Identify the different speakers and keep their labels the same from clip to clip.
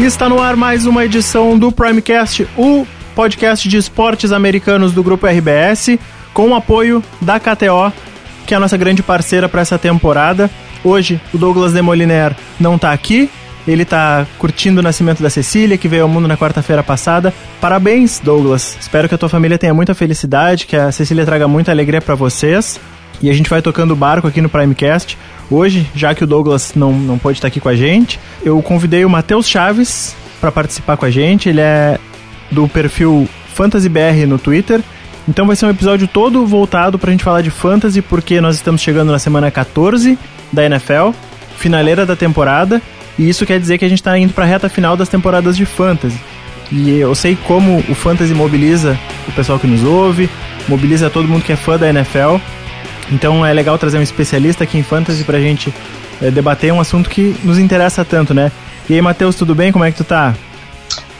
Speaker 1: Está no ar mais uma edição do Primecast, o podcast de esportes americanos do grupo RBS, com o apoio da KTO, que é a nossa grande parceira para essa temporada. Hoje o Douglas Demoliner não está aqui, ele está curtindo o nascimento da Cecília, que veio ao mundo na quarta-feira passada. Parabéns, Douglas. Espero que a tua família tenha muita felicidade, que a Cecília traga muita alegria para vocês. E a gente vai tocando o barco aqui no Primecast. Hoje, já que o Douglas não, não pôde estar aqui com a gente, eu convidei o Matheus Chaves para participar com a gente. Ele é do perfil FantasyBR no Twitter. Então vai ser um episódio todo voltado para a gente falar de fantasy, porque nós estamos chegando na semana 14 da NFL, finaleira da temporada, e isso quer dizer que a gente está indo para a reta final das temporadas de fantasy. E eu sei como o fantasy mobiliza o pessoal que nos ouve, mobiliza todo mundo que é fã da NFL. Então é legal trazer um especialista aqui em fantasy pra gente é, debater um assunto que nos interessa tanto, né? E aí, Matheus, tudo bem? Como é que tu tá?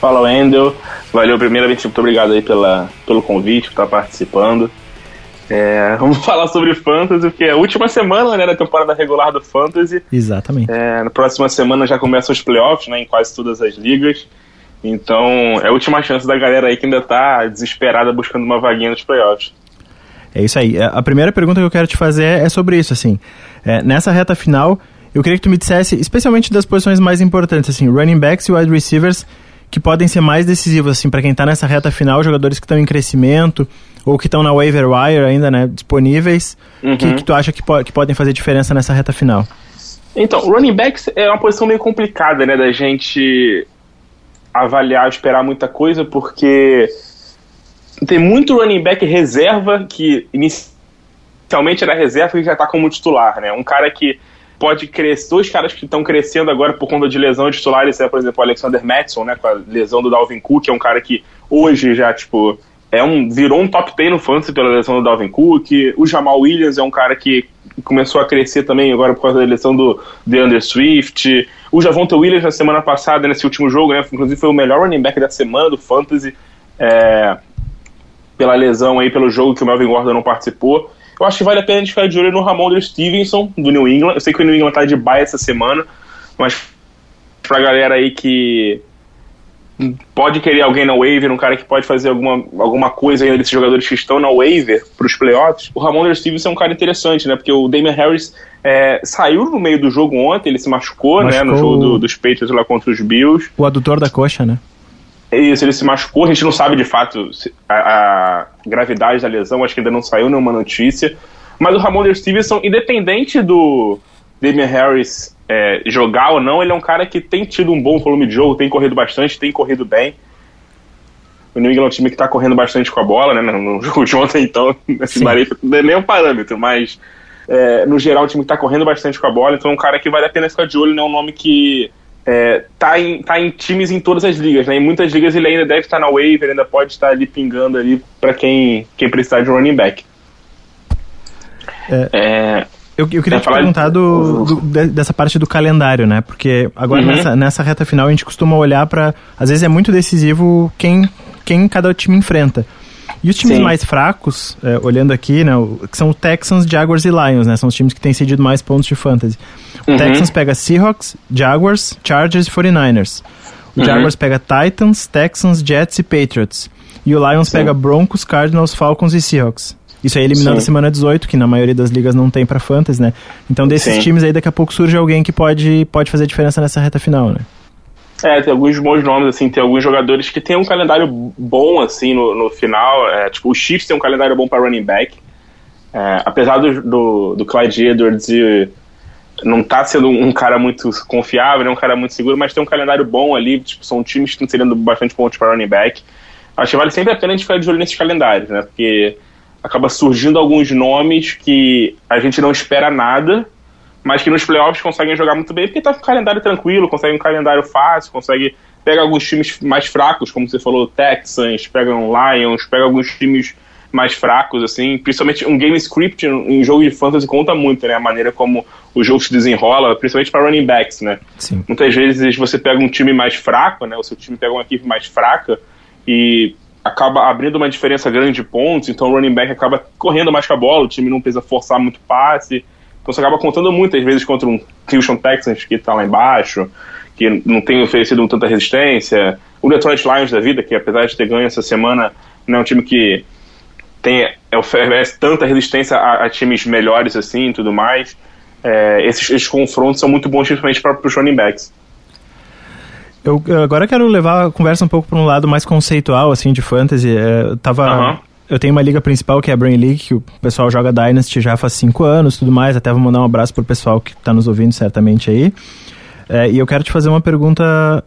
Speaker 2: Fala, Wendel. Valeu, primeiramente, muito obrigado aí pela, pelo convite, por estar participando. É, vamos falar sobre Fantasy, porque é a última semana né, da temporada regular do Fantasy.
Speaker 1: Exatamente.
Speaker 2: É, na próxima semana já começam os playoffs né, em quase todas as ligas. Então é a última chance da galera aí que ainda tá desesperada buscando uma vaguinha nos playoffs.
Speaker 1: É isso aí. A primeira pergunta que eu quero te fazer é sobre isso, assim. É, nessa reta final, eu queria que tu me dissesse, especialmente das posições mais importantes, assim, running backs e wide receivers, que podem ser mais decisivos, assim, para quem tá nessa reta final, jogadores que estão em crescimento, ou que estão na waiver wire ainda, né, disponíveis, uhum. que, que tu acha que, po que podem fazer diferença nessa reta final?
Speaker 2: Então, running backs é uma posição meio complicada, né, da gente avaliar, esperar muita coisa, porque tem muito running back reserva que inicialmente era reserva e já está como titular, né? Um cara que pode crescer, dois caras que estão crescendo agora por conta de lesão titulares, é, por exemplo, o Alexander Madison, né, com a lesão do Dalvin Cook, é um cara que hoje já, tipo, é um, virou um top 10 no fantasy pela lesão do Dalvin Cook. O Jamal Williams é um cara que começou a crescer também agora por causa da lesão do DeAndre Swift. O Javonta Williams na semana passada, nesse último jogo, né, inclusive foi o melhor running back da semana do fantasy. É, pela lesão aí, pelo jogo que o Melvin Gordon não participou. Eu acho que vale a pena a gente ficar de olho no Ramon Stevenson, do New England. Eu sei que o New England tá de baia essa semana, mas pra galera aí que pode querer alguém na waiver, um cara que pode fazer alguma, alguma coisa aí desses jogadores que estão na waiver pros playoffs, o Ramon Stevenson é um cara interessante, né? Porque o Damian Harris é, saiu no meio do jogo ontem, ele se machucou, machucou né? No jogo do, dos Patriots lá contra os Bills.
Speaker 1: O adutor da coxa, né?
Speaker 2: É isso, ele se machucou, a gente não sabe de fato a, a gravidade da lesão, acho que ainda não saiu nenhuma notícia. Mas o Ramon Stevenson, independente do Damian Harris é, jogar ou não, ele é um cara que tem tido um bom volume de jogo, tem corrido bastante, tem corrido bem. O New England é um time que está correndo bastante com a bola, né? No jogo de ontem, então, esse não é nem um parâmetro, mas é, no geral, o time está correndo bastante com a bola, então é um cara que vale a pena ficar de olho, não é um nome que é, tá, em, tá em times em todas as ligas, né? Em muitas ligas ele ainda deve estar na waiver, ainda pode estar ali pingando ali para quem, quem precisar de um running back.
Speaker 1: É, é, eu, eu queria te perguntar do, do, dessa parte do calendário, né? Porque agora uhum. nessa, nessa reta final a gente costuma olhar para Às vezes é muito decisivo quem, quem cada time enfrenta. E os times Sim. mais fracos, é, olhando aqui, né, que são o Texans, Jaguars e Lions, né? São os times que têm cedido mais pontos de fantasy. Uhum. Texans pega Seahawks, Jaguars, Chargers e 49ers. O uhum. Jaguars pega Titans, Texans, Jets e Patriots. E o Lions Sim. pega Broncos, Cardinals, Falcons e Seahawks. Isso aí eliminando Sim. a semana 18, que na maioria das ligas não tem para fantasy, né? Então desses Sim. times aí daqui a pouco surge alguém que pode, pode fazer diferença nessa reta final, né?
Speaker 2: É, tem alguns bons nomes, assim, tem alguns jogadores que tem um calendário bom, assim, no, no final. É, tipo, o Chiefs tem um calendário bom para running back. É, apesar do, do, do Clyde Edwards e não tá sendo um cara muito confiável, é um cara muito seguro, mas tem um calendário bom ali, tipo, são times que estão tirando bastante pontos para running back. Acho que vale sempre a pena a gente ficar de olho nesses calendários, né? Porque acaba surgindo alguns nomes que a gente não espera nada, mas que nos playoffs conseguem jogar muito bem, porque tá com um calendário tranquilo, consegue um calendário fácil, consegue pega alguns times mais fracos, como você falou, Texans, pega um Lions, pega alguns times mais fracos, assim, principalmente um game script em jogo de fantasy conta muito, né, a maneira como o jogo se desenrola, principalmente para running backs, né.
Speaker 1: Sim.
Speaker 2: Muitas vezes você pega um time mais fraco, né, o seu time pega uma equipe mais fraca e acaba abrindo uma diferença grande de pontos, então o running back acaba correndo mais com a bola, o time não precisa forçar muito passe, então você acaba contando muitas vezes contra um Houston Texans que está lá embaixo, que não tem oferecido tanta resistência. O Detroit Lions da vida, que apesar de ter ganho essa semana, não é um time que tem, oferece tanta resistência a, a times melhores assim e tudo mais. É, esses, esses, confrontos são muito bons, principalmente para os running backs.
Speaker 1: Eu agora quero levar a conversa um pouco para um lado mais conceitual, assim, de fantasy. É, tava... Eu tenho uma liga principal que é a Brain League, que o pessoal joga Dynasty já faz cinco anos tudo mais. Até vou mandar um abraço pro pessoal que está nos ouvindo certamente aí. É, e eu quero te fazer uma pergunta,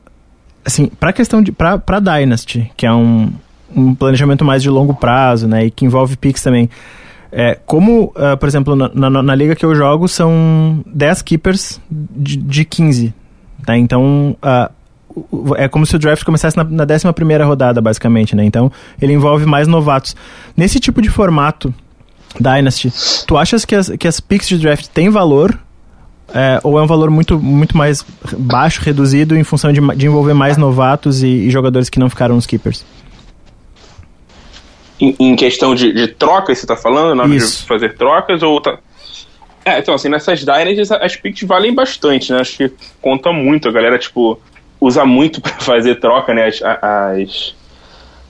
Speaker 1: assim, pra questão de. pra Dynasty, que é um, um planejamento mais de longo prazo, né? E que envolve picks também. É, como, uh, por exemplo, na, na, na, liga que eu jogo, são 10 keepers de, de 15. Tá? Então, uh, é como se o draft começasse na, na 11 rodada, basicamente, né? Então, ele envolve mais novatos. Nesse tipo de formato, Dynasty, tu achas que as, que as picks de draft têm valor? É, ou é um valor muito, muito mais baixo, reduzido, em função de, de envolver mais novatos e, e, jogadores que não ficaram nos keepers?
Speaker 2: Em, em questão de, de troca, você está falando? Na hora de fazer trocas? ou tá... É, então, assim, nessas Dynasties as picks valem bastante, né? Acho que conta muito. A galera, tipo, usa muito para fazer troca, né? As, as,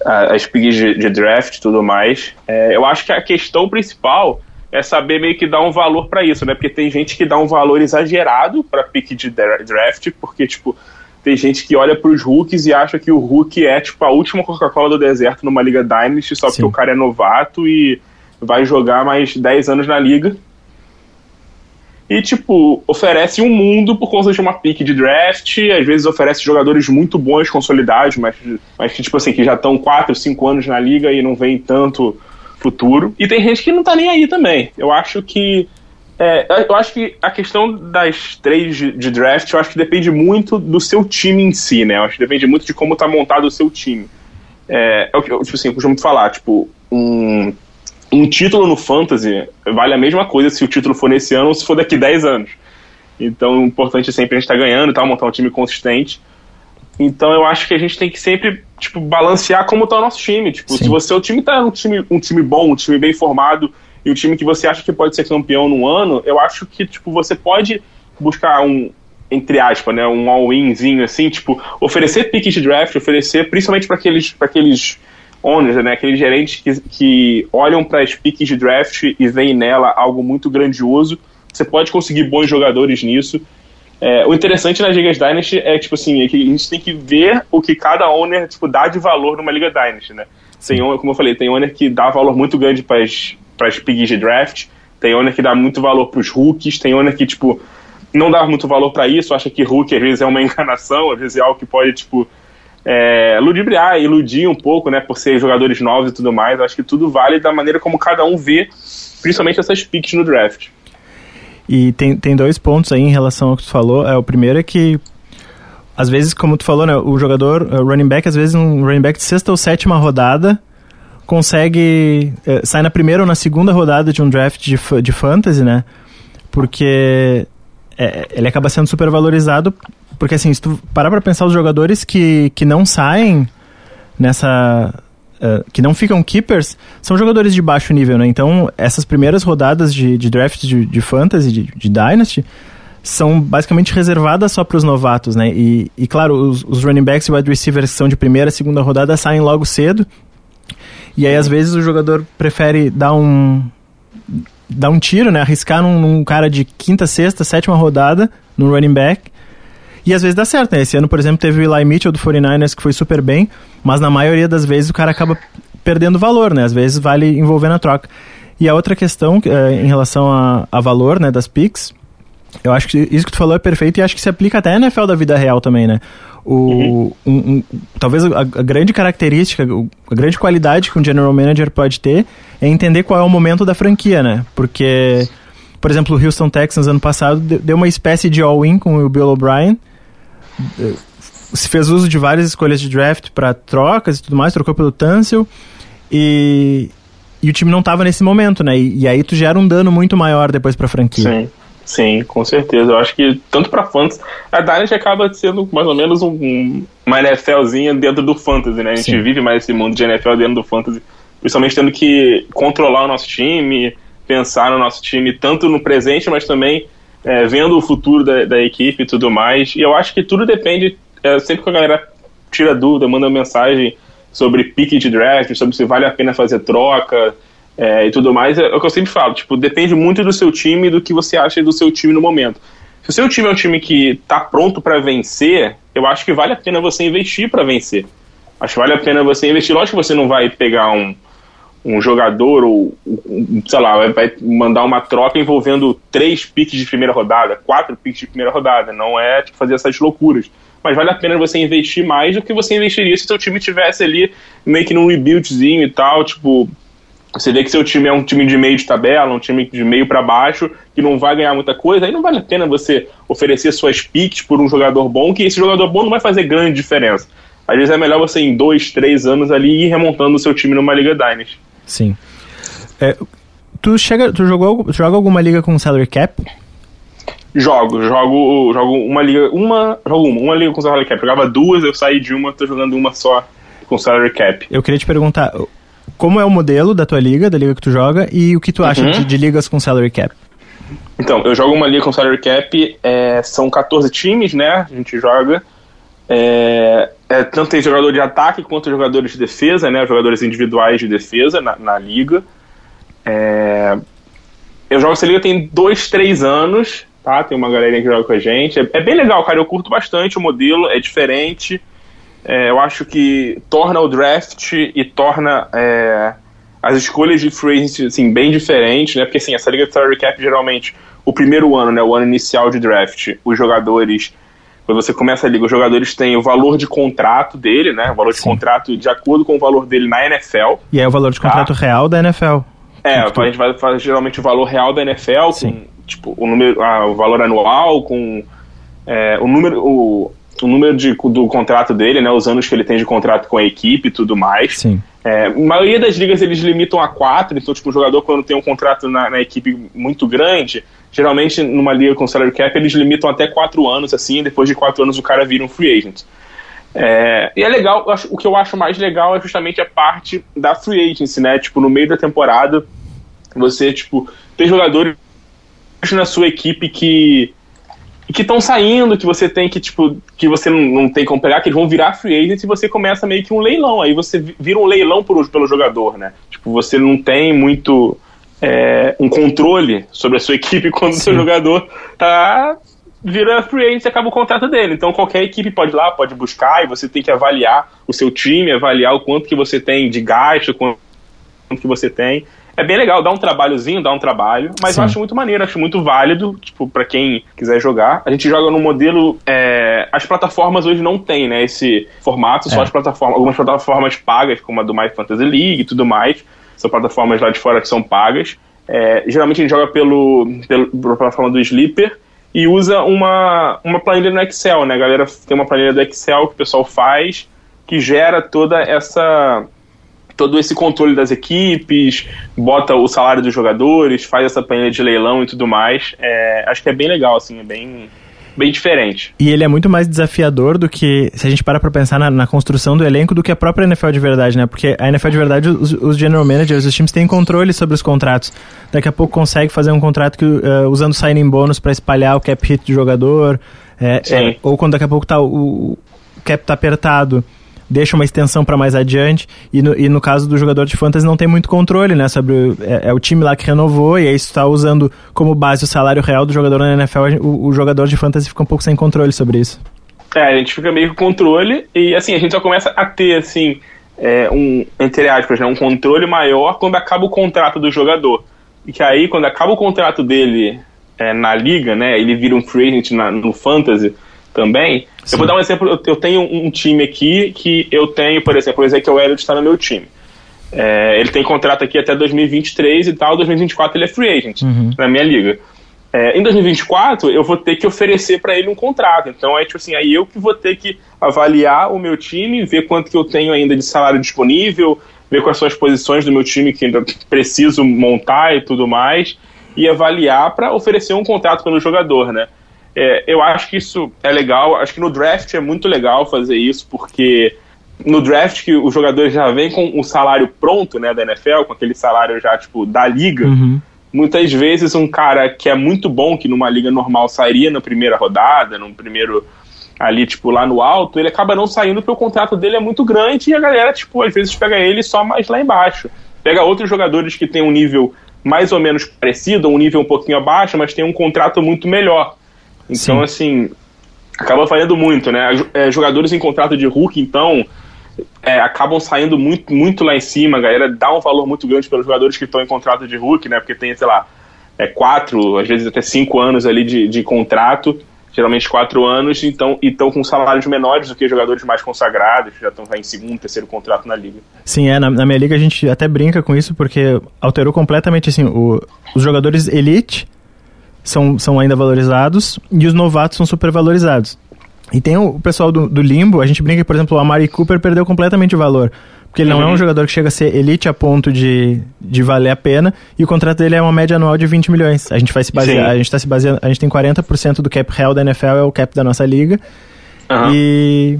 Speaker 2: as picks de, de draft e tudo mais. É, eu acho que a questão principal é saber meio que dar um valor para isso, né? Porque tem gente que dá um valor exagerado para pick de draft, porque, tipo, tem gente que olha para os rookies e acha que o rookie é, tipo, a última Coca-Cola do deserto numa liga Dynasty, só Sim. porque o cara é novato e vai jogar mais 10 anos na liga e, tipo, oferece um mundo por conta de uma pick de draft, às vezes oferece jogadores muito bons, consolidados, mas, mas que, tipo assim, que já estão 4, 5 anos na liga e não vem tanto futuro. E tem gente que não tá nem aí também. Eu acho que. É, eu acho que a questão das três de, draft, eu acho que depende muito do seu time em si, né? Eu acho que depende muito de como tá montado o seu time. É, é o que, tipo assim, eu costumo falar, tipo, um um título no Fantasy vale a mesma coisa se o título for nesse ano ou se for daqui 10 anos. Então, o importante é sempre a gente estar tá ganhando e tal, montar um time consistente. Então, eu acho que a gente tem que sempre, tipo, balancear como está o nosso time. Tipo, Sim. se você o time tá um time, um time bom, um time bem formado e um time que você acha que pode ser campeão no ano, eu acho que, tipo, você pode buscar um, entre aspas, né, um all-inzinho assim, tipo, oferecer pick de draft, oferecer principalmente para aqueles, aqueles owners, né, aqueles gerentes que, que olham para as picks de draft e veem nela algo muito grandioso. Você pode conseguir bons jogadores nisso. É, o interessante nas ligas Dynasty é tipo assim, é que a gente tem que ver o que cada owner tipo, dá de valor numa liga Dynasty, né? Tem, como eu falei, tem owner que dá valor muito grande para as picks de draft, tem owner que dá muito valor para os rookies, tem owner que tipo não dá muito valor para isso, acha que rookie às vezes é uma enganação, às vezes é algo que pode tipo é, ludibriar, iludir um pouco, né, por ser jogadores novos e tudo mais. Acho que tudo vale da maneira como cada um vê, principalmente essas picks no draft.
Speaker 1: E tem, tem dois pontos aí em relação ao que tu falou. É, o primeiro é que, às vezes, como tu falou, né, o jogador, o running back, às vezes um running back de sexta ou sétima rodada consegue, é, sai na primeira ou na segunda rodada de um draft de, de fantasy, né, porque é, ele acaba sendo super valorizado porque assim, se tu parar pra pensar os jogadores que, que não saem nessa. Uh, que não ficam keepers, são jogadores de baixo nível, né? Então, essas primeiras rodadas de, de draft de, de fantasy, de, de Dynasty, são basicamente reservadas só para os novatos, né? E, e claro, os, os, running backs e wide receivers que são de primeira, segunda rodada saem logo cedo. E aí, às vezes, o jogador prefere dar um dar um tiro, né? Arriscar num, num cara de quinta, sexta, sétima rodada no running back e às vezes dá certo, né? Esse ano, por exemplo, teve o Eli Mitchell do 49ers que foi super bem, mas na maioria das vezes o cara acaba perdendo valor, né? Às vezes vale envolver na troca. E a outra questão é, em relação a, a valor né, das picks, eu acho que isso que tu falou é perfeito e acho que se aplica até na NFL da vida real também, né? O, uhum. um, um, talvez a, a, grande característica, a grande qualidade que um general manager pode ter é entender qual é o momento da franquia, né? Porque, por exemplo, o Houston Texans ano passado deu uma espécie de all-in com o Bill O'Brien se fez uso de várias escolhas de draft para trocas e tudo mais, trocou pelo Tunsil e, e o time não estava nesse momento, né? E, e, aí tu gera um dano muito maior depois para a franquia.
Speaker 2: Sim. Sim, com certeza. Eu acho que tanto para fãs, a Dynasty acaba sendo mais ou menos um, uma NFLzinha dentro do fantasy, né? A gente Sim. vive mais esse mundo de NFL dentro do fantasy, principalmente tendo que controlar o nosso time, pensar no nosso time tanto no presente, mas também é, vendo o futuro da, da, equipe e tudo mais. E eu acho que tudo depende, é, sempre que a galera tira dúvida, manda mensagem sobre pique de draft, sobre se vale a pena fazer troca é, e tudo mais, é, é o que eu sempre falo, tipo, depende muito do seu time e do que você acha do seu time no momento. Se o seu time é um time que está pronto para vencer, eu acho que vale a pena você investir para vencer. Acho que vale a pena você investir. Lógico que você não vai pegar um, um jogador ou, sei lá, vai mandar uma troca envolvendo três piques de primeira rodada, quatro piques de primeira rodada. Não é tipo, fazer essas loucuras. Mas vale a pena você investir mais do que você investiria se seu time tivesse ali meio que num rebuildzinho e tal, tipo, você vê que seu time é um time de meio de tabela, um time de meio para baixo, que não vai ganhar muita coisa, aí não vale a pena você oferecer suas picks por um jogador bom, que esse jogador bom não vai fazer grande diferença. Às vezes é melhor você, em dois, três anos ali, ir remontando o seu time numa Liga Dynasty.
Speaker 1: Sim. É, tu, chega, tu jogou, tu joga alguma liga com salary cap?
Speaker 2: Jogo, jogo, jogo uma liga, uma, jogo uma, uma liga com salary cap. Jogava duas, eu saí de uma, tô jogando uma só com salary cap.
Speaker 1: Eu queria te perguntar, como é o modelo da tua liga, da liga que tu joga, e o que tu acha uhum. de, de, ligas com salary cap?
Speaker 2: Então, eu jogo uma liga com salary cap, é, são 14 times, né? A gente joga. É, é, tanto tem jogador de ataque quanto jogadores de defesa, né? Jogadores individuais de defesa na, na liga. É, eu jogo essa liga tem dois, três anos, tá? Tem uma galerinha que joga com a gente. É, é bem legal, cara. Eu curto bastante o modelo, é diferente. É, eu acho que torna o draft e torna é, as escolhas de free agency assim, bem diferentes, né? Porque assim, essa liga de salary cap geralmente o primeiro ano, né, o ano inicial de draft, os jogadores quando você começa a liga, os jogadores têm o valor de contrato dele, né? O valor de Sim. contrato de acordo com o valor dele na NFL.
Speaker 1: E é o valor de tá? contrato tá? real da NFL.
Speaker 2: É, a gente vai fazer geralmente o valor real da NFL, Sim. com tipo, o, número, ah, o valor anual, com é, o número. O, o número de, do contrato dele, né, os anos que ele tem de contrato com a equipe e tudo mais.
Speaker 1: Sim.
Speaker 2: É, a maioria das ligas eles limitam a quatro, então tipo, o jogador quando tem um contrato na, na equipe muito grande, Geralmente, numa liga com salary cap, eles limitam até quatro anos, assim, depois de quatro anos o cara vira um free agent. É, e é legal, o que eu acho mais legal é justamente a parte da free agency, né? Tipo, no meio da temporada, você, tipo, tem jogadores na sua equipe que que estão saindo, que você tem que, tipo, que você não, não, tem como pegar, que eles vão virar free agent e você começa meio que um leilão. Aí você vira um leilão por, pelo jogador, né? Tipo, você não tem muito é, um controle sobre a sua equipe quando o seu jogador tá vira free agent e acaba o contrato dele. Então qualquer equipe pode ir lá, pode buscar e você tem que avaliar o seu time, avaliar o quanto que você tem de gasto, quanto que você tem. É bem legal, dá um trabalhozinho, dá um trabalho, mas Sim. eu acho muito maneiro, acho muito válido, tipo, para quem quiser jogar. A gente joga no modelo. É, as plataformas hoje não tem, né, esse formato, só é. as plataformas, algumas plataformas pagas, como a do My Fantasy League e tudo mais são plataformas lá de fora que são pagas. É, geralmente a gente joga pelo, pelo, pela plataforma do Sleeper e usa uma, uma planilha no Excel, né? A galera tem uma planilha do Excel que o pessoal faz que gera toda essa todo esse controle das equipes, bota o salário dos jogadores, faz essa planilha de leilão e tudo mais. É, acho que é bem legal, assim, é bem bem diferente.
Speaker 1: E ele é muito mais desafiador do que, se a gente para pra pensar na, na, construção do elenco, do que a própria NFL de verdade, né? Porque a NFL de verdade, os, os general managers, os times têm controle sobre os contratos. Daqui a pouco consegue fazer um contrato que, uh, usando signing bônus para espalhar o cap hit do jogador. É, é, ou quando daqui a pouco tá, o, o cap tá apertado deixa uma extensão para mais adiante. E no, e no caso do jogador de fantasy não tem muito controle, né? Sobre o, é, é, o time lá que renovou e aí está usando como base o salário real do jogador na NFL, o, o, jogador de fantasy fica um pouco sem controle sobre isso.
Speaker 2: É, a gente fica meio com controle e assim, a gente só começa a ter assim é, um, entre aspas, né, um controle maior quando acaba o contrato do jogador. E que aí, quando acaba o contrato dele é, na liga, né, ele vira um free agent na, no fantasy, também. Sim. Eu vou dar um exemplo, eu, tenho um time aqui que eu tenho, por exemplo, o Ezequiel Elliott está no meu time. É, ele tem contrato aqui até 2023 e tal, 2024 ele é free agent uhum. na minha liga. É, em 2024 eu vou ter que oferecer para ele um contrato, então é tipo assim, aí eu que vou ter que avaliar o meu time, ver quanto que eu tenho ainda de salário disponível, ver quais são as posições do meu time que ainda preciso montar e tudo mais, e avaliar para oferecer um contrato para o jogador, né? É, eu acho que isso é legal. Acho que no draft é muito legal fazer isso, porque no draft que os jogadores já vêm com o salário pronto, né, da NFL, com aquele salário já, tipo, da liga, uhum. muitas vezes um cara que é muito bom, que numa liga normal sairia na primeira rodada, no primeiro ali, tipo, lá no alto, ele acaba não saindo porque o contrato dele é muito grande e a galera, tipo, às vezes pega ele só mais lá embaixo. Pega outros jogadores que tem um nível mais ou menos parecido, um nível um pouquinho abaixo, mas tem um contrato muito melhor. Então, Sim. assim, acaba falhando muito, né? É, jogadores em contrato de Hulk, então, é, acabam saindo muito, muito lá em cima, a galera dá um valor muito grande pelos jogadores que estão em contrato de Hulk, né? Porque tem, sei lá, é, quatro, às vezes até cinco anos ali de, de contrato geralmente quatro anos, então, e estão com salários menores do que jogadores mais consagrados, já estão em segundo, terceiro contrato na liga.
Speaker 1: Sim, é, na, na, minha liga a gente até brinca com isso, porque alterou completamente, assim, o, os jogadores elite são, são ainda valorizados e os novatos são supervalorizados. E tem o, o pessoal do, do limbo, a gente brinca que, por exemplo, o Amari Cooper perdeu completamente o valor. Porque ele não é um uhum. jogador que chega a ser elite a ponto de, de valer a pena. E o contrato dele é uma média anual de 20 milhões. A gente vai se basear, a gente tá se baseando, a gente tem 40% do cap real da NFL, é o cap da nossa liga. Uhum. E,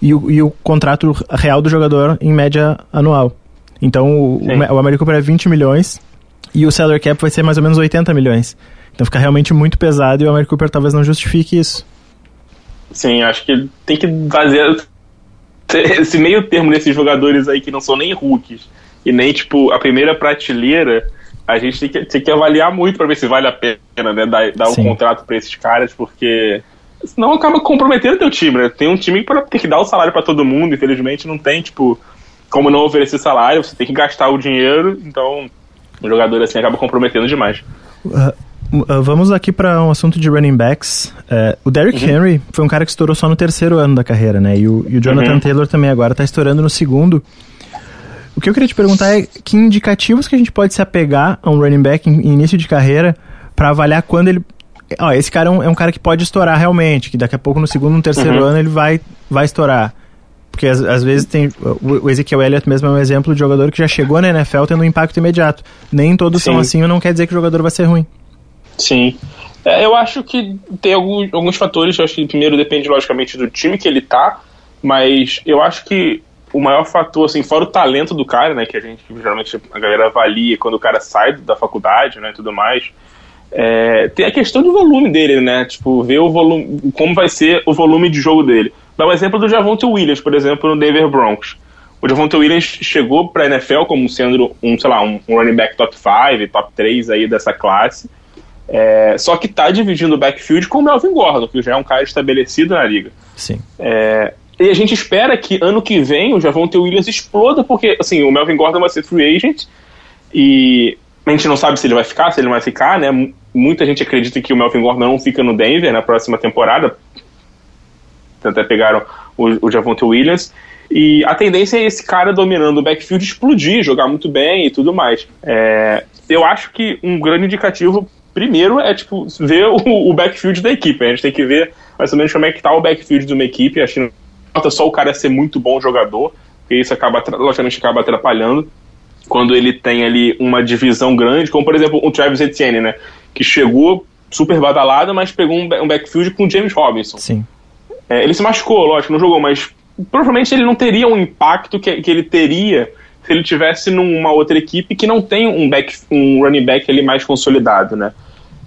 Speaker 1: e, o, e o contrato real do jogador em média anual. Então o, o Amari Cooper é 20 milhões e o salary cap vai ser mais ou menos 80 milhões. Então fica realmente muito pesado e o Amari Cooper talvez não justifique isso.
Speaker 2: Sim, acho que tem que fazer esse meio termo desses jogadores aí que não são nem rookies e nem, tipo, a primeira prateleira, a gente tem que, tem que avaliar muito para ver se vale a pena, né, dar, dar um contrato para esses caras, porque senão acaba comprometendo teu time, né? Tem um time que tem que dar o salário para todo mundo, infelizmente não tem, tipo, como não oferecer salário, você tem que gastar o dinheiro, então o jogador assim acaba comprometendo demais.
Speaker 1: Uh, vamos aqui para um assunto de running backs. Uh, o Derrick uhum. Henry foi um cara que estourou só no terceiro ano da carreira, né? E o, e o Jonathan uhum. Taylor também agora está estourando no segundo. O que eu queria te perguntar é que indicativos que a gente pode se apegar a um running back em, em início de carreira para avaliar quando ele. Ó, esse cara é um, é um, cara que pode estourar realmente, que daqui a pouco no segundo, no terceiro uhum. ano ele vai, vai estourar. Porque às, às vezes tem. O, Ezekiel Elliott mesmo é um exemplo de jogador que já chegou na NFL tendo um impacto imediato. Nem todos Sim. são assim, não quer dizer que o jogador vai ser ruim.
Speaker 2: Sim. É, eu acho que tem alguns, alguns fatores. Eu acho que primeiro depende, logicamente, do time que ele tá. Mas eu acho que o maior fator, assim, fora o talento do cara, né? Que a gente geralmente a galera avalia quando o cara sai da faculdade, né? Tudo mais. É, tem a questão do volume dele, né? Tipo, ver o volume, como vai ser o volume de jogo dele. Dá um exemplo do Javonte Williams, por exemplo, no Denver Broncos. O Javonte Williams chegou para a NFL como sendo um, sei lá, um, running back top 5, top 3 aí dessa classe. É, só que tá dividindo o backfield com o Melvin Gordon, que já é um cara estabelecido na liga.
Speaker 1: Sim.
Speaker 2: É, e a gente espera que ano que vem o Javonte Williams exploda, porque assim, o Melvin Gordon vai ser free agent e a gente não sabe se ele vai ficar, se ele vai ficar, né? Muita gente acredita que o Melvin Gordon não fica no Denver na próxima temporada. Até pegaram o, o Javonte Williams. E a tendência é esse cara dominando o backfield explodir, jogar muito bem e tudo mais. É, eu acho que um grande indicativo primeiro é tipo ver o, o, backfield da equipe. A gente tem que ver mais ou menos como é que tá o backfield de uma equipe. Acho que não falta só o cara ser muito bom jogador, porque isso acaba, logicamente, acaba atrapalhando. Quando ele tem ali uma divisão grande, como por exemplo o Travis Etienne, né? Que chegou super badalado, mas pegou um, backfield com o James Robinson.
Speaker 1: Sim.
Speaker 2: É, ele se machucou, lógico, não jogou, mas provavelmente ele não teria um impacto que, que ele teria se ele tivesse numa outra equipe que não tem um back, um running back ali mais consolidado, né?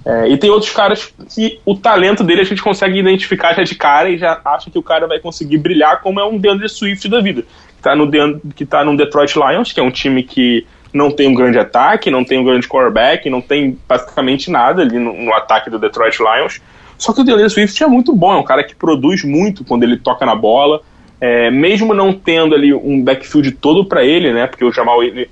Speaker 2: É, e tem outros caras que o talento dele a gente consegue identificar já de cara e já acha que o cara vai conseguir brilhar, como é um DeAndre Swift da vida, que tá no, que tá no Detroit Lions, que é um time que não tem um grande ataque, não tem um grande quarterback, não tem basicamente nada ali no, no ataque do Detroit Lions. Só que o DeAndre Swift é muito bom, é um cara que produz muito quando ele toca na bola, é, mesmo não tendo ali um backfield todo para ele, né? Porque o Jamal ele,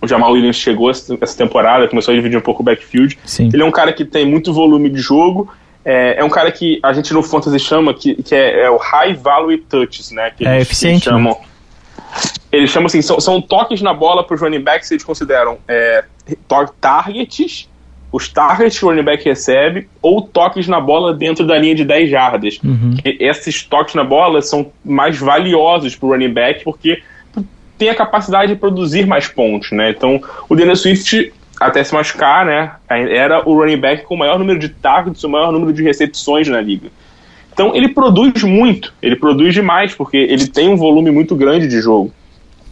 Speaker 2: o Jamal Williams chegou essa temporada, começou a dividir um pouco o backfield.
Speaker 1: Sim.
Speaker 2: Ele é um cara que tem muito volume de jogo. É, é um cara que a gente no Fantasy chama que, que é, é o High Value Touches, né? Que
Speaker 1: é eficiente.
Speaker 2: Chamam, né? Eles chamam assim, são, são toques na bola para os running backs, eles consideram é, targets, os targets que o running back recebe, ou toques na bola dentro da linha de 10 jardas.
Speaker 1: Uhum.
Speaker 2: Esses toques na bola são mais valiosos para o running back, porque tem a capacidade de produzir mais pontos, né? Então, o Daniel Swift, até se machucar, né, era o running back com o maior número de targets, o maior número de recepções na liga. Então, ele produz muito, ele produz demais, porque ele tem um volume muito grande de jogo.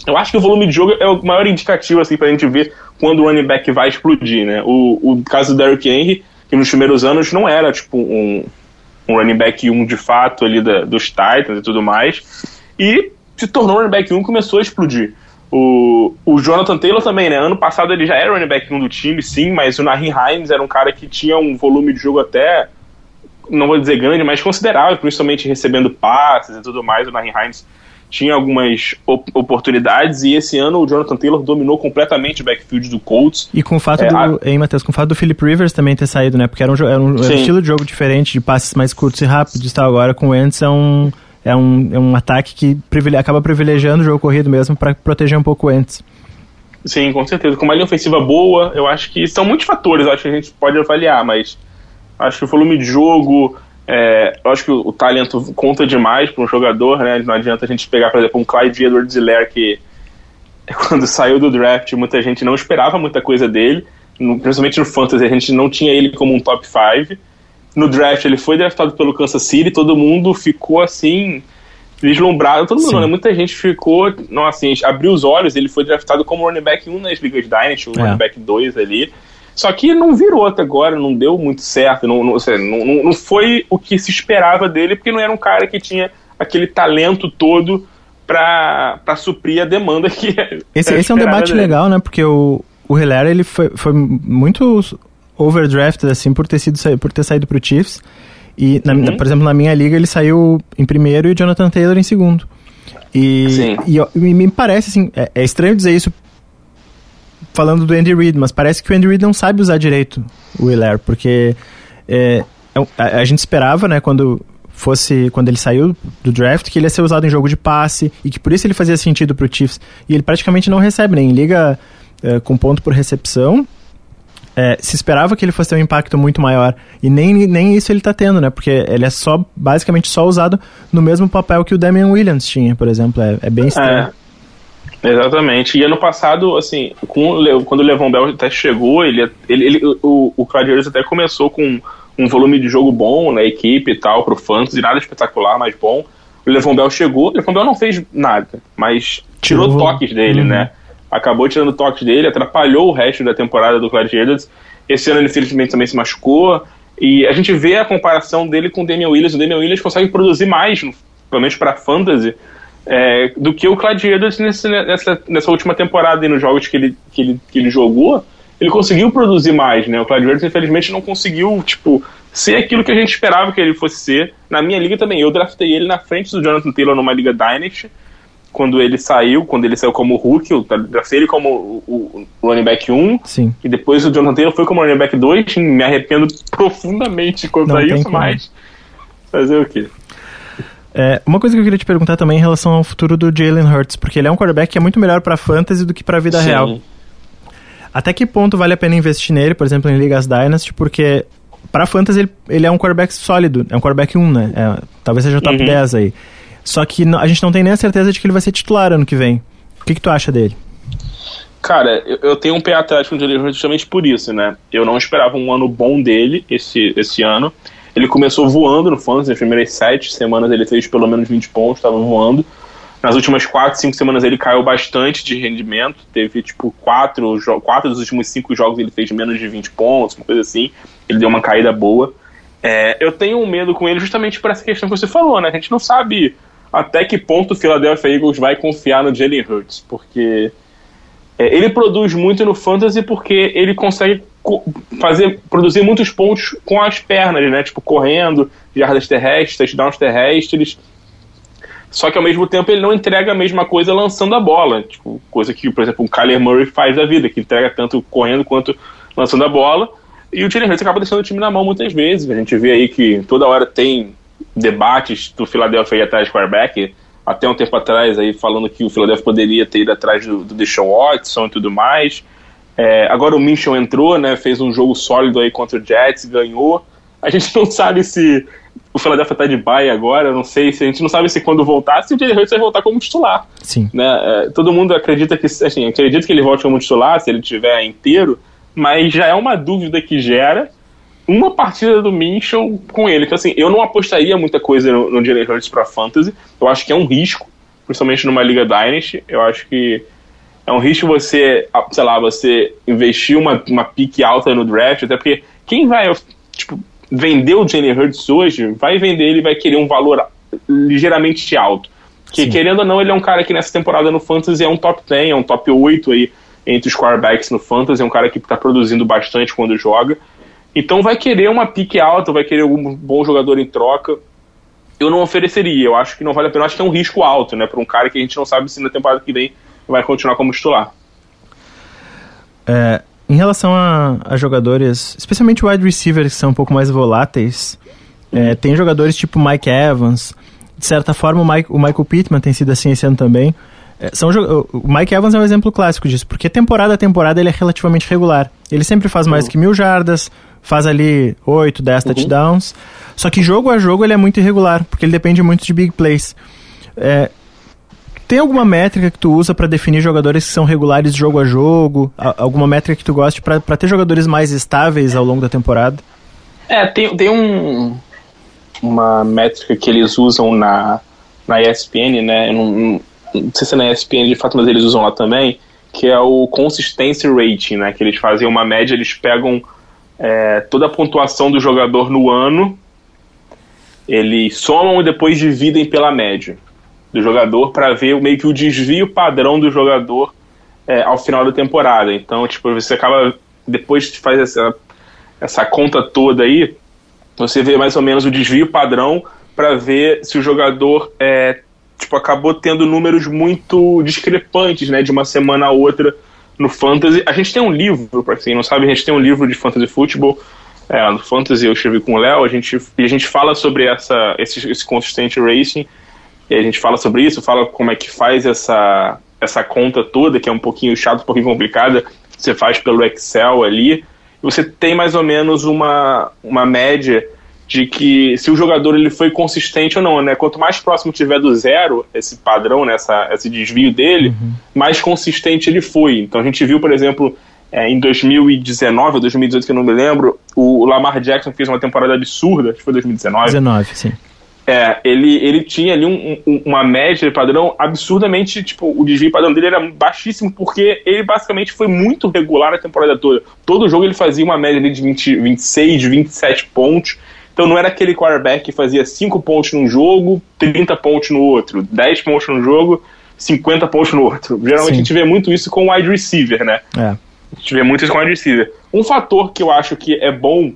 Speaker 2: Eu acho que o volume de jogo é o maior indicativo assim pra gente ver quando o running back vai explodir, né? O, o caso do Derrick Henry, que nos primeiros anos não era tipo um, um running back 1 de fato ali da, dos Titans e tudo mais, e se tornou running back 1 e começou a explodir. O, o Jonathan Taylor também, né? Ano passado ele já era running back 1 do time, sim, mas o Nahin Hines era um cara que tinha um volume de jogo até, não vou dizer grande, mas considerável, principalmente recebendo passes e tudo mais. O Nahin Hines tinha algumas op oportunidades e esse ano o Jonathan Taylor dominou completamente o backfield do Colts.
Speaker 1: E com o fato é, do, a... hein, Matheus, com o fato do Philip Rivers também ter saído, né? Porque era um, era um, era um estilo de jogo diferente, de passes mais curtos e rápidos, tal. Agora com o Wentz é um, é um, é um ataque que privile acaba privilegiando o jogo corrido mesmo para proteger um pouco o Wentz.
Speaker 2: Sim, com certeza. Com uma linha ofensiva boa, eu acho que são muitos fatores, acho que a gente pode avaliar, mas acho que o volume de jogo, é, eu acho que o, o talento conta demais para um jogador, né? Não adianta a gente pegar, por exemplo, um Clyde Edwards-Helaire que quando saiu do draft muita gente não esperava muita coisa dele, no, principalmente no fantasy a gente não tinha ele como um top 5. No draft ele foi draftado pelo Kansas City, todo mundo ficou assim vislumbrado, todo mundo, né? muita gente ficou, não assim, abriu os olhos, ele foi draftado como running back 1 nas ligas Dynasty, o é. running back 2 ali. Só que não virou até agora, não deu muito certo, não, não, não, não foi o que se esperava dele, porque não era um cara que tinha aquele talento todo para suprir a demanda que
Speaker 1: Esse, esse é um debate dele. legal, né? Porque o, o Hilaire, ele foi, foi muito overdrafted, assim, por ter, sido, por ter saído pro Chiefs. E, na, uhum. por exemplo, na minha liga, ele saiu em primeiro e o Jonathan Taylor em segundo. E, Sim. e, e me parece, assim, é, é estranho dizer isso falando do Andy Reid, mas parece que o Andy Reid não sabe usar direito o Hilaire, porque é, é a, a, gente esperava, né, quando fosse quando ele saiu do draft, que ele ia ser usado em jogo de passe e que por isso ele fazia sentido pro Chiefs. E ele praticamente não recebe, nem liga é, com ponto por recepção. É, se esperava que ele fosse ter um impacto muito maior e nem, nem isso ele está tendo, né? Porque ele é só basicamente só usado no mesmo papel que o Damian Williams tinha, por exemplo. É, é bem estranho. É.
Speaker 2: Exatamente. E ano passado, assim, com, quando o Levon Bell até chegou, ele, ele, ele o, o Gladiators até começou com um volume de jogo bom na equipe e tal, pro Fantasy, nada espetacular, mas bom. O Levon Bell chegou, o Levon Bell não fez nada, mas tirou uhum. toques dele, uhum. né? Acabou tirando toques dele, atrapalhou o resto da temporada do Gladiators. Esse ano ele infelizmente também se machucou. E a gente vê a comparação dele com o Damian Williams. O Damian Williams consegue produzir mais, pelo menos para fantasy, é, do que o Gladiators nesse, nessa, nessa última temporada e nos jogos que ele, que, ele, que ele jogou, ele conseguiu produzir mais, né? O Gladiators, infelizmente, não conseguiu, tipo, ser aquilo que a gente esperava que ele fosse ser. Na minha liga também, eu draftei ele na frente do Jonathan Taylor numa liga Dynasty, quando ele saiu, quando ele saiu como Hulk, eu draftei ele como o, o running back 1,
Speaker 1: Sim.
Speaker 2: e depois o Jonathan Taylor foi como running back 2, me arrependo profundamente quanto a isso, mas fazer o quê?
Speaker 1: É, uma coisa que eu queria te perguntar também em relação ao futuro do Jalen Hurts, porque ele é um quarterback que é muito melhor para fantasy do que para a vida Sim. real. Até que ponto vale a pena investir nele, por exemplo, em ligas Dynasty, porque para fantasy ele, ele, é um quarterback sólido, é um quarterback 1, né? É, talvez seja o top uhum. 10 aí. Só que a gente não tem nem a certeza de que ele vai ser titular ano que vem. O que, que tu acha dele?
Speaker 2: Cara, eu, eu tenho um pé atrás com o Jalen Hurts justamente por isso, né? Eu não esperava um ano bom dele esse, esse ano. Ele começou voando no Fantasy, nas primeiras sete semanas ele fez pelo menos 20 pontos, estava voando. Nas últimas quatro, cinco semanas ele caiu bastante de rendimento. Teve, tipo, quatro, quatro dos últimos cinco jogos ele fez menos de 20 pontos, uma coisa assim. Ele deu uma caída boa. É, eu tenho um medo com ele justamente por essa questão que você falou, né? A gente não sabe até que ponto o Philadelphia Eagles vai confiar no Jalen Hurts, porque é, ele produz muito no fantasy porque ele consegue fazer produzir muitos pontos com as pernas, né? Tipo correndo, jardas terrestres, touchdowns terrestres. Só que ao mesmo tempo ele não entrega a mesma coisa lançando a bola, tipo, coisa que, por exemplo, o Kyler Murray faz da vida, que entrega tanto correndo quanto lançando a bola. E o Jalen acaba deixando o time na mão muitas vezes. A gente vê aí que toda hora tem debates do Philadelphia ir atrás de quarterback até um tempo atrás aí falando que o Philadelphia poderia ter ido atrás do, do Deshaun Watson e tudo mais. É, agora o Minchon entrou, né, fez um jogo sólido aí contra o Jets, ganhou. A gente não sabe se o Philadelphia tá de bye agora, não sei se a gente não sabe se quando voltar, se o Jalen Hurts vai voltar como titular.
Speaker 1: Sim.
Speaker 2: Né? É, todo mundo acredita que, assim, acredita que ele volte como titular, se ele tiver inteiro, mas já é uma dúvida que gera uma partida do Minchon com ele. Então, assim, eu não apostaria muita coisa no, no Jalen Hurts pra Fantasy. Eu acho que é um risco. principalmente numa Liga Dynasty. Eu acho que é um risco você, sei lá, você investir uma, uma pique alta no draft, até porque quem vai, tipo, vender o Jalen Hurts hoje, vai vender ele vai querer um valor ligeiramente alto. Que, querendo ou não, ele é um cara que nessa temporada no Fantasy é um top 10, é um top 8 aí entre os quarterbacks no Fantasy, é um cara que está produzindo bastante quando joga. Então vai querer uma pique alta, vai querer algum bom jogador em troca. Eu não ofereceria, eu acho que não vale a pena, eu acho que é um risco alto, né, para um cara que a gente não sabe se na temporada que vem vai continuar como titular.
Speaker 1: É, em relação a, a, jogadores, especialmente wide receivers que são um pouco mais voláteis, é, tem jogadores tipo Mike Evans, de certa forma o, Mike, o Michael Pittman tem sido assim esse ano também. É, são, o Mike Evans é um exemplo clássico disso, porque temporada a temporada ele é relativamente regular. Ele sempre faz mais uhum. que mil jardas, faz ali 8, 10 uhum. touchdowns. Só que jogo a jogo ele é muito irregular, porque ele depende muito de big plays. É, tem alguma métrica que tu usa para definir jogadores que são regulares jogo a jogo? alguma métrica que tu goste para ter jogadores mais estáveis ao longo da temporada?
Speaker 2: É, tem, tem um, uma métrica que eles usam na, na ESPN, né? Não, não, não sei se é na ESPN de fato, mas eles usam lá também, que é o Consistency Rating, né? Que eles fazem uma média, eles pegam é, toda a pontuação do jogador no ano, eles somam e depois dividem pela média do jogador para ver meio que o desvio padrão do jogador é, ao final da temporada. Então, tipo, você acaba, depois de fazer essa, essa conta toda aí, você vê mais ou menos o desvio padrão para ver se o jogador é, tipo, acabou tendo números muito discrepantes, né, de uma semana a outra no Fantasy. A gente tem um livro, para quem não sabe, a gente tem um livro de Fantasy Football, é, no Fantasy eu escrevi com o Léo, a gente, e a gente fala sobre essa, esse, esse racing, e a gente fala sobre isso, fala como é que faz essa, essa conta toda, que é um pouquinho chato, um pouquinho complicada, você faz pelo Excel ali, você tem mais ou menos uma, uma média de que se o jogador ele foi consistente ou não, né? Quanto mais próximo tiver do zero, esse padrão, né, essa, esse desvio dele, uhum. mais consistente ele foi. Então a gente viu, por exemplo, é, em 2019 ou 2018, que eu não me lembro, o Lamar Jackson fez uma temporada absurda, acho que foi 2019.
Speaker 1: 19, sim.
Speaker 2: É, ele, ele tinha ali um, um, uma média padrão absurdamente, tipo, o desvio padrão dele era baixíssimo, porque ele basicamente foi muito regular a temporada toda. Todo jogo ele fazia uma média de 20, 26, 27 pontos. Então não era aquele quarterback que fazia 5 pontos num jogo, 30 pontos no outro, 10 pontos no jogo, 50 pontos no outro. Geralmente Sim. a gente vê muito isso com wide receiver, né? É. A gente vê muito isso com wide receiver. Um fator que eu acho que é bom,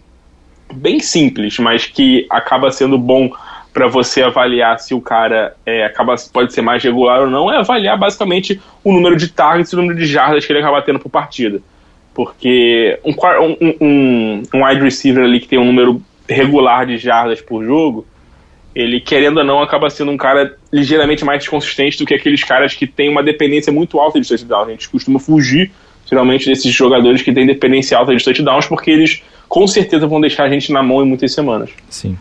Speaker 2: bem simples, mas que acaba sendo bom para você avaliar se o cara é, acaba, pode ser mais regular ou não, é avaliar basicamente o número de targets e o número de jardas que ele acaba tendo por partida. Porque um, um, um, um wide receiver ali que tem um número regular de jardas por jogo, ele, querendo ou não, acaba sendo um cara ligeiramente mais consistente do que aqueles caras que têm uma dependência muito alta de touchdowns. A gente costuma fugir, geralmente, desses jogadores que têm dependência alta de touchdowns, porque eles com certeza vão deixar a gente na mão em muitas semanas.
Speaker 1: Sim.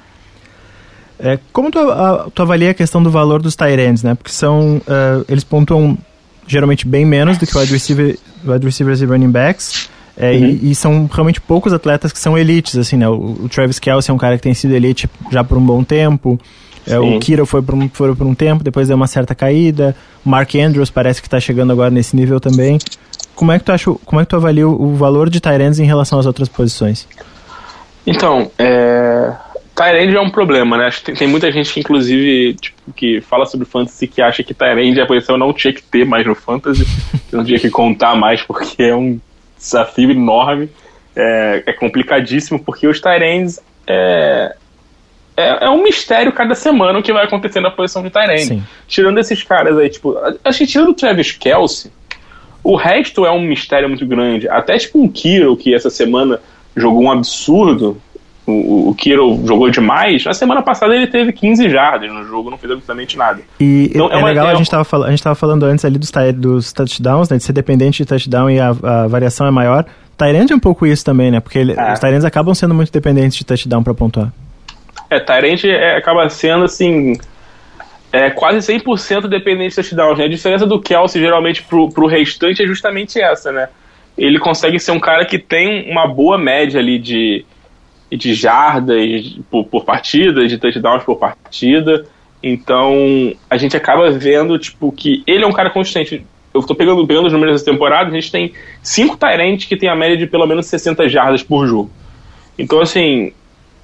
Speaker 1: É, como tu, a, tu avalia a questão do valor dos tight ends, né? Porque são, uh, eles pontuam geralmente bem menos do que o wide, receiver, wide receivers e running backs. É, uhum. e, e, são realmente poucos atletas que são elites, assim, né? O, o, Travis Kelce é um cara que tem sido elite já por um bom tempo. É, o Kira foi por, um, foi por um tempo, depois deu uma certa caída. O Mark Andrews parece que está chegando agora nesse nível também. Como é que tu acha, como é que tu avalia o, o valor de Tyrants em relação às outras posições?
Speaker 2: Então, é, Tyrande é um problema, né? Acho que tem, tem, muita gente que, inclusive, tipo, que fala sobre fantasy que acha que Tyrande é a posição não tinha que ter mais no fantasy, não tinha que contar mais, porque é um desafio enorme, é, é complicadíssimo, porque os Tyrands é, é, é, um mistério cada semana o que vai acontecer na posição de Tyrande. Tirando esses caras aí, tipo, acho que tirando o Travis Kelsey, o resto é um mistério muito grande. Até tipo um Kiro, que essa semana jogou um absurdo, o, o Kiro jogou demais, na semana passada ele teve 15 jardas no jogo, não fez absolutamente nada.
Speaker 1: E então, é, é legal, a gente estava fal falando antes ali dos, dos touchdowns, né, de ser dependente de touchdown e a, a variação é maior. Tyrande é um pouco isso também, né? Porque ele, é. os Tyrands acabam sendo muito dependentes de touchdown para pontuar.
Speaker 2: É, Tyrande é, acaba sendo assim. É quase 100% dependente de touchdowns. Né? A diferença do Kelsey geralmente pro, pro restante é justamente essa, né? Ele consegue ser um cara que tem uma boa média ali de, de jardas por, por partida, de touchdowns por partida. Então, a gente acaba vendo, tipo, que ele é um cara consistente. Eu tô pegando, pegando os números dessa temporada, a gente tem cinco Tyrants que tem a média de pelo menos 60 jardas por jogo. Então, assim,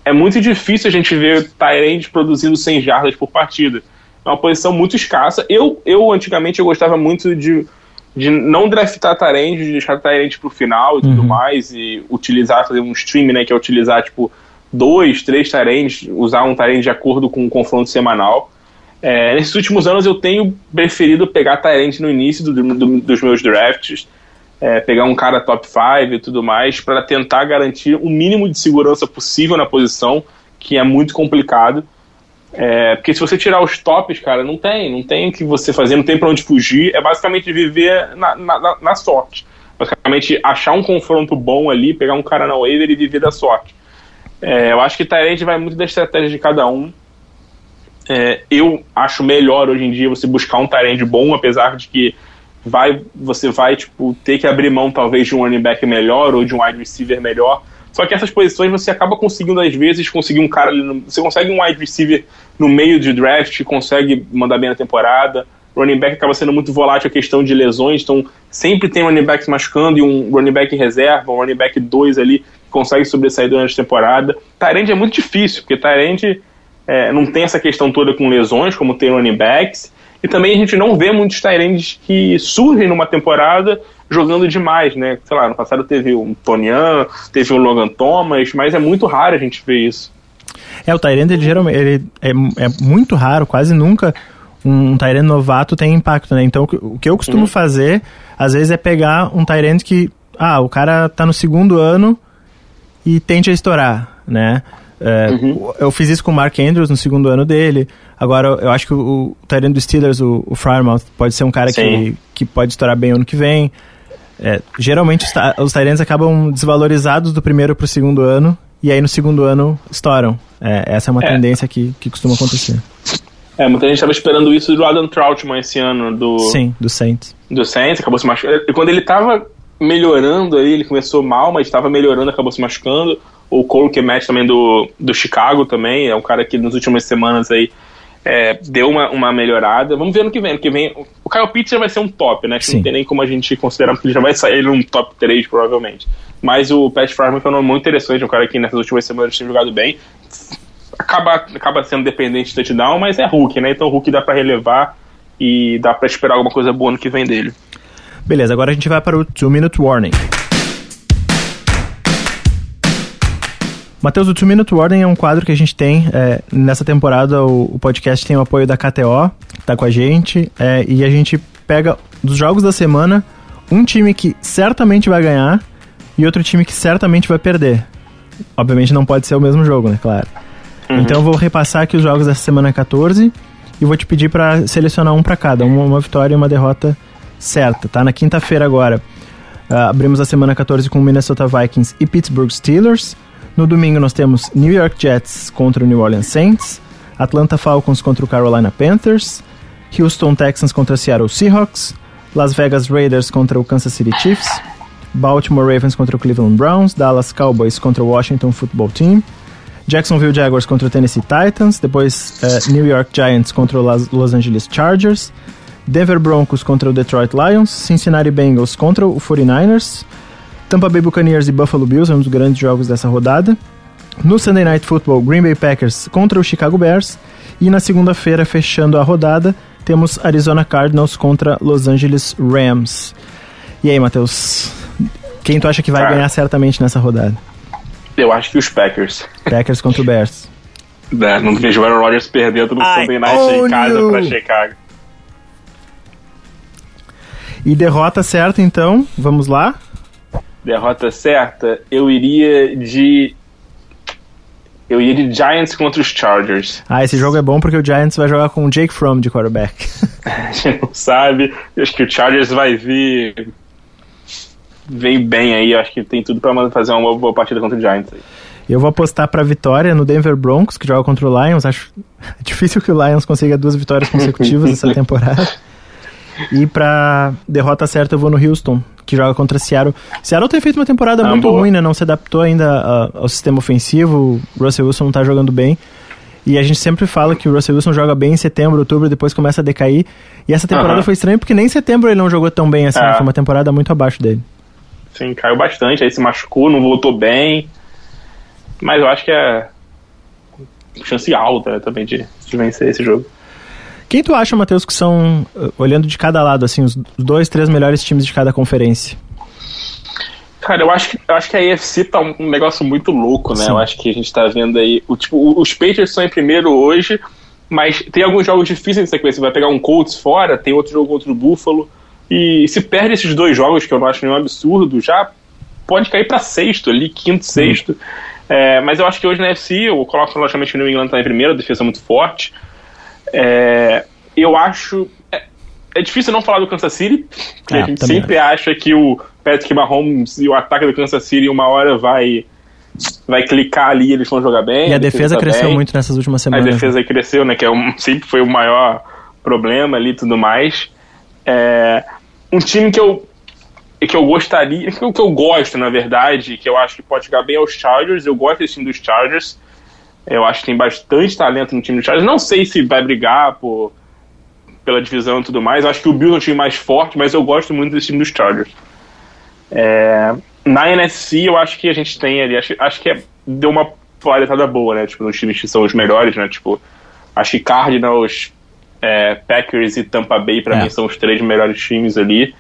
Speaker 2: é muito difícil a gente ver Tyrant produzindo 100 jardas por partida. É uma posição muito escassa. Eu, eu antigamente, eu gostava muito de, de não draftar Tyrant, de deixar Tyrant pro final e tudo uhum. mais, e utilizar, fazer um stream, né, que é utilizar, tipo, dois, três Tyrants, usar um Tyrant de acordo com o confronto semanal. É, nesses últimos anos eu tenho preferido pegar Tyrant no início do, do, dos meus drafts, é, pegar um cara top 5 e tudo mais, para tentar garantir o mínimo de segurança possível na posição, que é muito complicado. É, porque se você tirar os tops, cara, não tem, não tem o que você fazer, não tem para onde fugir, é basicamente viver na, na, na, sorte. Basicamente achar um confronto bom ali, pegar um cara na waiver e viver da sorte. É, eu acho que Tyrant vai muito da estratégia de cada um. É, eu acho melhor hoje em dia você buscar um Tyrant bom, apesar de que vai, você vai tipo, ter que abrir mão talvez de um running back melhor ou de um wide receiver melhor. Só que essas posições você acaba conseguindo, às vezes, conseguir um cara. Você consegue um wide receiver no meio de draft, consegue mandar bem na temporada. Running back acaba sendo muito volátil a questão de lesões, então sempre tem running backs machucando e um running back reserva, um running back 2 ali consegue sobressair durante a temporada. Tyrande é muito difícil, porque Tyrande é, não tem essa questão toda com lesões, como tem running backs, e também a gente não vê muitos Tyrands que surgem numa temporada jogando demais, né? Sei lá, no passado teve um Tonian, teve um Logan Thomas, mas é muito raro a gente ver isso.
Speaker 1: É, o Tyrande, ele geralmente ele é, é muito raro, quase nunca um, um Tyrande novato tem impacto, né? Então, o que eu costumo uhum. fazer, às vezes, é pegar um Tyrande que, ah, o cara tá no segundo ano, e tente a estourar, né? É, uhum. Eu fiz isso com o Mark Andrews no segundo ano dele. Agora, eu acho que o, o Tyrant dos Steelers, o, o Frymouth, pode ser um cara que, que pode estourar bem ano que vem. É, geralmente, os Tyrants acabam desvalorizados do primeiro para o segundo ano, e aí no segundo ano estouram. É, essa é uma é. tendência que, que costuma acontecer.
Speaker 2: É, muita gente estava esperando isso do Adam Troutman esse ano. Do,
Speaker 1: Sim, do Saints.
Speaker 2: Do Saints, acabou se machucando. Quando ele estava melhorando aí, ele começou mal, mas estava melhorando, acabou se machucando. O Cole Kemet também do, do Chicago também, é um cara que nas últimas semanas aí é, deu uma, uma melhorada. Vamos ver no que vem. No que vem o Kyle Pitts já vai ser um top, né? Que não tem nem como a gente considerar, porque ele já vai sair num top 3, provavelmente. Mas o Pat Farmer foi um nome muito interessante, um cara que nessas últimas semanas tem jogado bem. Acaba, acaba sendo dependente de touchdown, mas é Hulk, né? Então o Hulk dá para relevar e dá para esperar alguma coisa boa no que vem dele.
Speaker 1: Beleza, agora a gente vai para o 2 Minute Warning. Matheus, o 2 Minute Warning é um quadro que a gente tem é, nessa temporada. O, o, podcast tem o apoio da KTO, que tá com a gente, é, e a gente pega dos jogos da semana um time que certamente vai ganhar e outro time que certamente vai perder. Obviamente não pode ser o mesmo jogo, né? Claro. Uhum. Então eu vou repassar aqui os jogos dessa semana 14 e vou te pedir para selecionar um para cada, uma, uma vitória e uma derrota certa, tá? Na quinta-feira agora, uh, abrimos a semana 14 com Minnesota Vikings e Pittsburgh Steelers. No domingo nós temos New York Jets contra o New Orleans Saints, Atlanta Falcons contra o Carolina Panthers, Houston Texans contra Seattle Seahawks, Las Vegas Raiders contra o Kansas City Chiefs, Baltimore Ravens contra o Cleveland Browns, Dallas Cowboys contra o Washington Football Team, Jacksonville Jaguars contra o Tennessee Titans, depois uh, New York Giants contra o Los Angeles Chargers, Denver Broncos contra o Detroit Lions, Cincinnati Bengals contra o 49ers, Tampa Bay Buccaneers e Buffalo Bills, é um dos grandes jogos dessa rodada. No Sunday Night Football, Green Bay Packers contra o Chicago Bears. E na segunda-feira, fechando a rodada, temos Arizona Cardinals contra Los Angeles Rams. E aí, Matheus? Quem tu acha que vai ganhar certamente nessa rodada?
Speaker 2: Eu acho que os Packers.
Speaker 1: Packers contra o Bears.
Speaker 2: É, não vejo o Aaron Rodgers perdendo no Sunday Night em casa para Chicago.
Speaker 1: E derrota certa, então, vamos lá.
Speaker 2: Derrota certa, eu iria de. Eu iria de Giants contra os Chargers.
Speaker 1: Ah, esse jogo é bom porque o Giants vai jogar com o Jake Fromm de quarterback.
Speaker 2: A gente não sabe. Eu acho que o Chargers vai vir. Vem bem aí, eu acho que tem tudo para fazer uma boa partida contra o Giants aí.
Speaker 1: Eu vou apostar para vitória no Denver Broncos, que joga contra o Lions. Acho difícil que o Lions consiga duas vitórias consecutivas essa temporada. E pra derrota certa eu vou no Houston, que joga contra Seattle. Seattle tem feito uma temporada ah, muito boa. ruim, né? Não se adaptou ainda ao sistema ofensivo. O Russell Wilson não tá jogando bem. E a gente sempre fala que o Russell Wilson joga bem em setembro, outubro, depois começa a decair. E essa temporada foi estranha porque nem em setembro ele não jogou tão bem assim, né? foi uma temporada muito abaixo dele.
Speaker 2: Sim, caiu bastante, aí se machucou, não voltou bem. Mas eu acho que é chance alta né, também de, de vencer esse jogo.
Speaker 1: Quem tu acha, Matheus, que são, eh, olhando de cada lado, assim, os dois, três melhores times de cada conferência?
Speaker 2: Cara, eu acho que, eu acho que a AFC tá um, negócio muito louco, né? Sim. Eu acho que a gente tá vendo aí. O, tipo, os Patriots estão em primeiro hoje, mas tem alguns jogos difíceis em sequência. Vai pegar um Colts fora, tem outro jogo contra o Buffalo. E se perde esses dois jogos, que eu não acho nenhum absurdo, já pode cair para sexto ali, quinto, sexto. Hum. É, mas eu acho que hoje na FC, eu coloco logicamente o New England tá em primeiro, a defesa é muito forte. É, eu acho. É, é, difícil não falar do Kansas City, porque a gente sempre acha que o Patrick Mahomes e o ataque do Kansas City uma hora vai vai clicar ali e eles vão jogar bem.
Speaker 1: E a, a defesa, defesa cresceu bem. muito nessas últimas semanas.
Speaker 2: A defesa cresceu, né? Que é um, sempre foi o maior problema ali e tudo mais. É, um time que eu que eu gostaria, que eu, que eu gosto, na verdade, que eu acho que pode jogar bem é os Chargers. Eu gosto desse time dos Chargers. Eu acho que tem bastante talento no time dos Chargers. Não sei se vai brigar por, pela divisão e tudo mais. Eu acho que o Bills é um time mais forte, mas eu gosto muito desse time dos Chargers. É, na NFC, eu acho que a gente tem ali, acho, acho que é, deu uma polarizada boa, né? Tipo, nos times que são os melhores, né? Tipo, acho que Cardinals, é, Packers e Tampa Bay, para é. mim, são os três melhores times ali.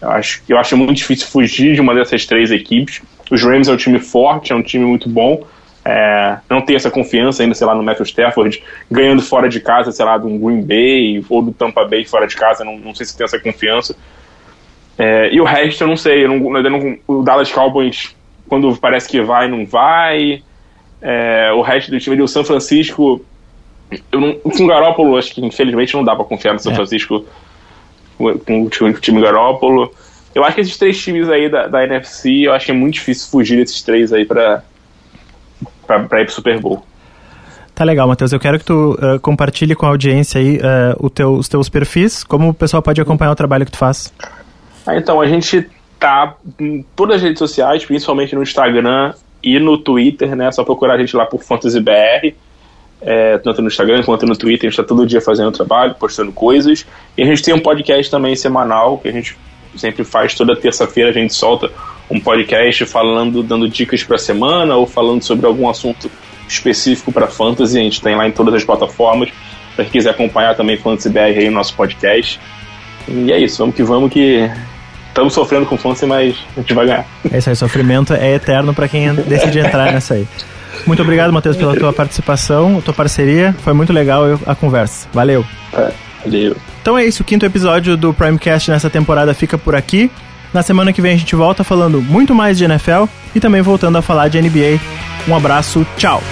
Speaker 2: Eu acho, eu acho muito difícil fugir de uma dessas três equipes. Os Rams é um time forte, é um time muito bom. É, não tem essa confiança ainda, sei lá, no Matthew Stafford, ganhando fora de casa, sei lá, do Green Bay ou do Tampa Bay fora de casa, não, não sei se tem essa confiança. É, e o resto eu não sei. Eu não, eu não, o Dallas Cowboys, quando parece que vai, não vai. É, o resto do time o São Francisco. Eu não, com o Garópolo, acho que infelizmente não dá para confiar no São é. Francisco com o time, time Garópolo. Eu acho que esses três times aí da, da NFC, eu acho que é muito difícil fugir desses três aí para ir pro Super Bowl.
Speaker 1: Tá legal, Matheus. Eu quero que tu uh, compartilhe com a audiência aí uh, teu, os teus perfis, como o pessoal pode acompanhar o trabalho que tu faz.
Speaker 2: Ah, então, a gente tá em todas as redes sociais, principalmente no Instagram e no Twitter, né? É só procurar a gente lá por FantasyBR. É, tanto no Instagram quanto no Twitter, a gente está todo dia fazendo trabalho, postando coisas. E a gente tem um podcast também semanal, que a gente sempre faz toda terça-feira, a gente solta um podcast falando, dando dicas para a semana ou falando sobre algum assunto específico para fantasy. A gente tem lá em todas as plataformas. Para quem quiser acompanhar também Fantasy BR aí no nosso podcast. E é isso, vamos que vamos que estamos sofrendo com Fantasy, mas a gente vai ganhar.
Speaker 1: É isso aí, sofrimento é eterno para quem decide entrar nessa aí. Muito obrigado, Matheus, pela tua participação, tua parceria. Foi muito legal a conversa. Valeu.
Speaker 2: É, valeu.
Speaker 1: Então é isso, o quinto episódio do Primecast nessa temporada fica por aqui. Na semana que vem a gente volta falando muito mais de NFL e também voltando a falar de NBA. Um abraço, tchau!